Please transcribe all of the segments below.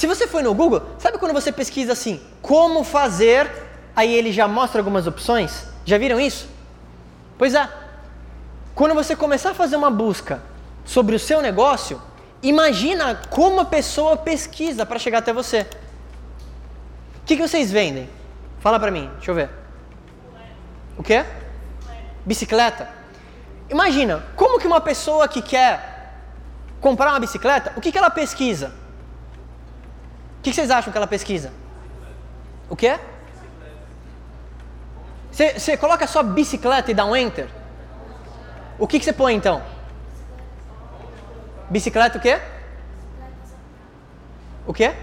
Se você foi no Google, sabe quando você pesquisa assim, como fazer, aí ele já mostra algumas opções? Já viram isso? Pois é. Quando você começar a fazer uma busca sobre o seu negócio, imagina como a pessoa pesquisa para chegar até você. O que, que vocês vendem? Fala pra mim, deixa eu ver. O quê? Bicicleta. Imagina, como que uma pessoa que quer comprar uma bicicleta, o que, que ela pesquisa? O que, que vocês acham que ela pesquisa? O quê? Você coloca só bicicleta e dá um enter? O que, que você põe então? Bicicleta o quê? O quê?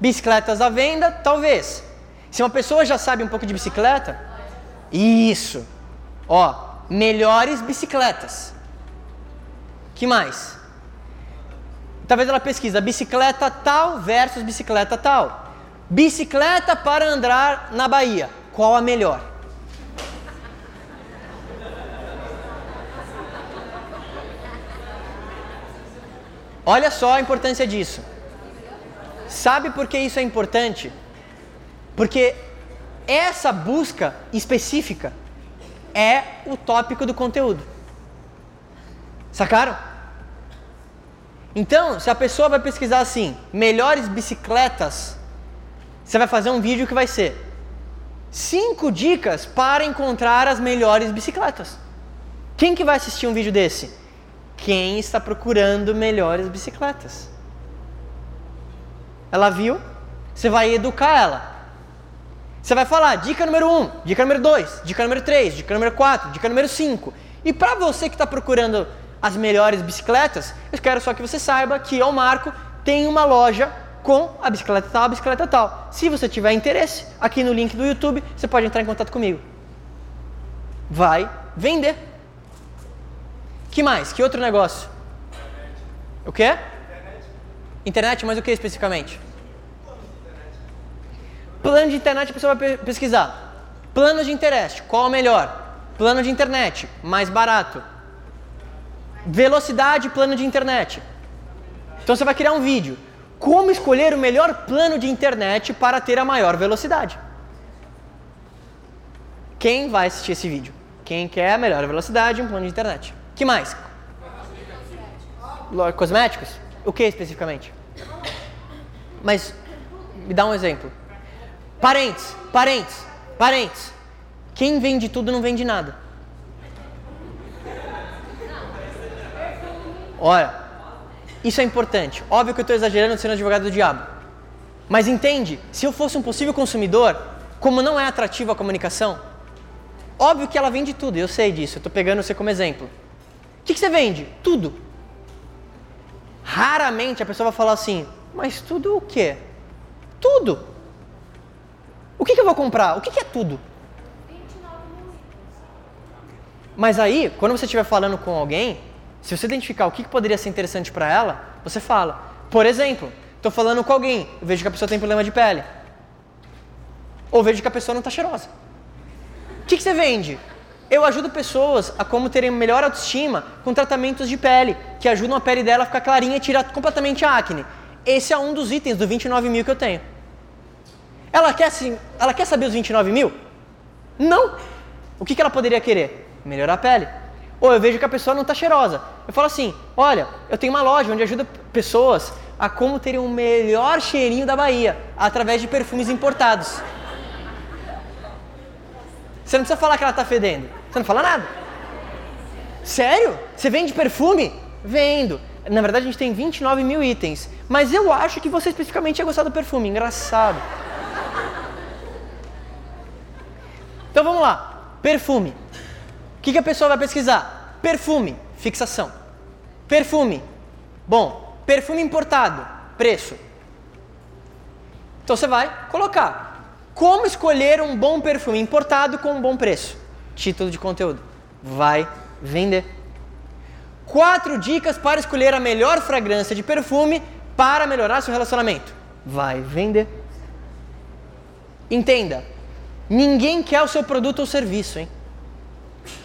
Bicicletas à venda, talvez. Se uma pessoa já sabe um pouco de bicicleta, isso. Ó, melhores bicicletas. Que mais? Talvez ela pesquisa bicicleta tal versus bicicleta tal. Bicicleta para andar na Bahia. Qual a melhor? Olha só a importância disso. Sabe por que isso é importante? Porque essa busca específica é o tópico do conteúdo. Sacaram? Então, se a pessoa vai pesquisar assim, melhores bicicletas, você vai fazer um vídeo que vai ser cinco dicas para encontrar as melhores bicicletas. Quem que vai assistir um vídeo desse? Quem está procurando melhores bicicletas. Ela viu, você vai educar ela. Você vai falar dica número 1, um, dica número 2, dica número 3, dica número 4, dica número 5. E para você que está procurando as melhores bicicletas, eu quero só que você saiba que o Marco tem uma loja com a bicicleta tal, a bicicleta tal. Se você tiver interesse, aqui no link do YouTube, você pode entrar em contato comigo. Vai vender. Que mais? Que outro negócio? O quê? Internet, mas o que especificamente? Plano de internet a pessoa vai pesquisar. Plano de internet, qual o melhor? Plano de internet, mais barato. Velocidade, plano de internet. Então você vai criar um vídeo. Como escolher o melhor plano de internet para ter a maior velocidade? Quem vai assistir esse vídeo? Quem quer a melhor velocidade um plano de internet? que mais? Cosméticos? O que especificamente? Mas me dá um exemplo. Parentes, parentes, parentes. Quem vende tudo não vende nada. Olha, isso é importante. Óbvio que eu estou exagerando sendo advogado do diabo. Mas entende, se eu fosse um possível consumidor, como não é atrativa a comunicação, óbvio que ela vende tudo, eu sei disso, eu estou pegando você como exemplo. O que, que você vende? Tudo. Raramente a pessoa vai falar assim, mas tudo o quê? Tudo. O que, que eu vou comprar? O que, que é tudo? Mas aí, quando você estiver falando com alguém, se você identificar o que, poderia ser interessante para ela, você fala. Por exemplo, estou falando com alguém, vejo que a pessoa tem problema de pele. Ou vejo que a pessoa não está cheirosa. O que, que você vende? Eu ajudo pessoas a como terem melhor autoestima com tratamentos de pele, que ajudam a pele dela a ficar clarinha e tirar completamente a acne. Esse é um dos itens do 29 mil que eu tenho. Ela quer, assim, ela quer saber os 29 mil? Não. O que, que ela poderia querer? Melhorar a pele. Ou eu vejo que a pessoa não está cheirosa. Eu falo assim: olha, eu tenho uma loja onde ajuda pessoas a como terem o melhor cheirinho da Bahia através de perfumes importados. Você não precisa falar que ela está fedendo. Você não fala nada. Sério? Você vende perfume? Vendo. Na verdade, a gente tem 29 mil itens. Mas eu acho que você especificamente ia gostar do perfume. Engraçado. Então vamos lá. Perfume. O que, que a pessoa vai pesquisar? Perfume, fixação. Perfume. Bom, perfume importado, preço. Então você vai colocar como escolher um bom perfume importado com um bom preço. Título de conteúdo. Vai vender. Quatro dicas para escolher a melhor fragrância de perfume para melhorar seu relacionamento. Vai vender. Entenda, ninguém quer o seu produto ou serviço, hein?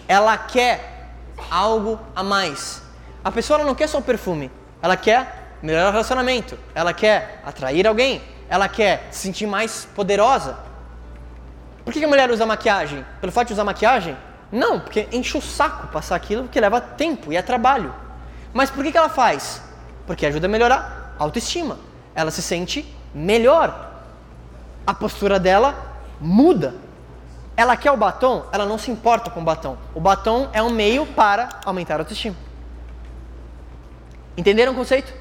Ela quer algo a mais. A pessoa não quer só o perfume, ela quer melhorar o relacionamento, ela quer atrair alguém, ela quer se sentir mais poderosa. Por que a mulher usa maquiagem? Pelo fato de usar maquiagem? Não, porque enche o saco passar aquilo, porque leva tempo e é trabalho. Mas por que, que ela faz? Porque ajuda a melhorar a autoestima. Ela se sente melhor. A postura dela muda. Ela quer o batom, ela não se importa com o batom. O batom é um meio para aumentar a autoestima. Entenderam o conceito?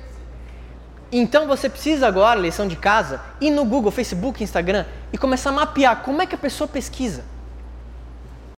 Então você precisa agora, lição de casa, ir no Google, Facebook, Instagram e começar a mapear como é que a pessoa pesquisa.